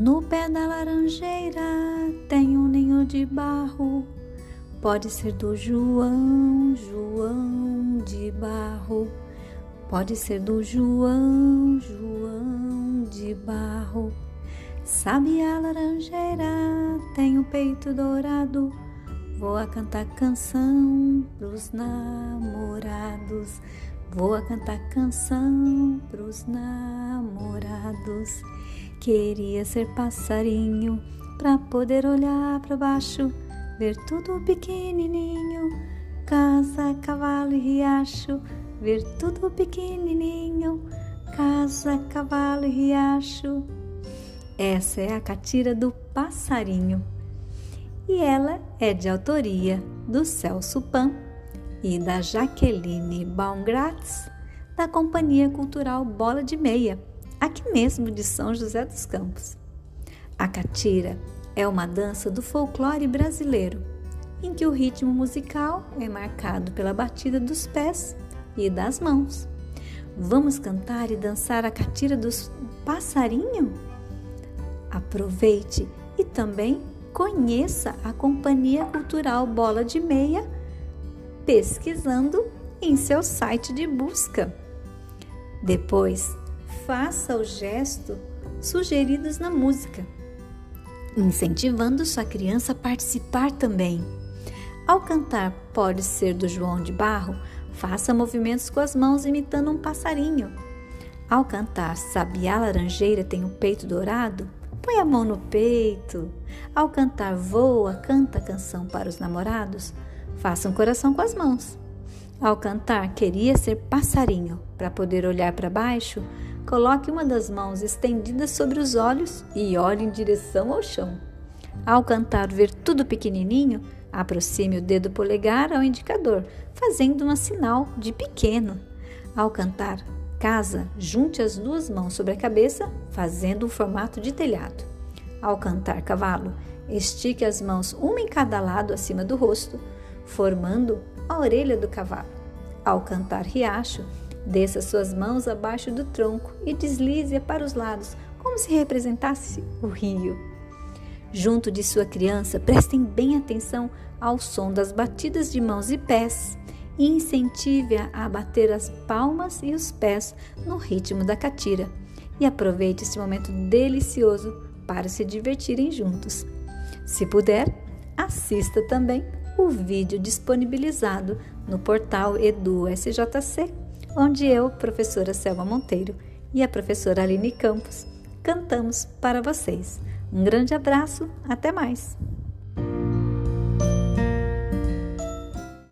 No pé da laranjeira tem um ninho de barro. Pode ser do João, João de barro. Pode ser do João, João de barro. Sabe a laranjeira tem o um peito dourado. Vou a cantar canção pros namorados. Vou a cantar canção pros namorados. Queria ser passarinho pra poder olhar para baixo, ver tudo pequenininho. Casa, cavalo e riacho, ver tudo pequenininho. Casa, cavalo e riacho. Essa é a catira do passarinho. E ela é de autoria do Celso Pan e da Jaqueline Baumgratz, da Companhia Cultural Bola de Meia, aqui mesmo de São José dos Campos. A catira é uma dança do folclore brasileiro, em que o ritmo musical é marcado pela batida dos pés e das mãos. Vamos cantar e dançar a catira dos passarinho? Aproveite e também conheça a Companhia Cultural Bola de Meia pesquisando em seu site de busca. Depois, faça o gesto sugeridos na música, incentivando sua criança a participar também. Ao cantar Pode Ser do João de Barro, faça movimentos com as mãos imitando um passarinho. Ao cantar Sabiá Laranjeira tem o um peito dourado, põe a mão no peito. Ao cantar Voa, canta a canção para os namorados, Faça um coração com as mãos. Ao cantar Queria ser passarinho, para poder olhar para baixo, coloque uma das mãos estendida sobre os olhos e olhe em direção ao chão. Ao cantar Ver tudo pequenininho, aproxime o dedo polegar ao indicador, fazendo um sinal de pequeno. Ao cantar Casa, junte as duas mãos sobre a cabeça, fazendo um formato de telhado. Ao cantar Cavalo, estique as mãos uma em cada lado acima do rosto, formando a orelha do cavalo. Ao cantar riacho, desça suas mãos abaixo do tronco e deslize-a para os lados, como se representasse o rio. Junto de sua criança, prestem bem atenção ao som das batidas de mãos e pés e incentive-a a bater as palmas e os pés no ritmo da catira. E aproveite esse momento delicioso para se divertirem juntos. Se puder, assista também o vídeo disponibilizado no portal EduSJC, onde eu, professora Selma Monteiro e a professora Aline Campos cantamos para vocês. Um grande abraço, até mais!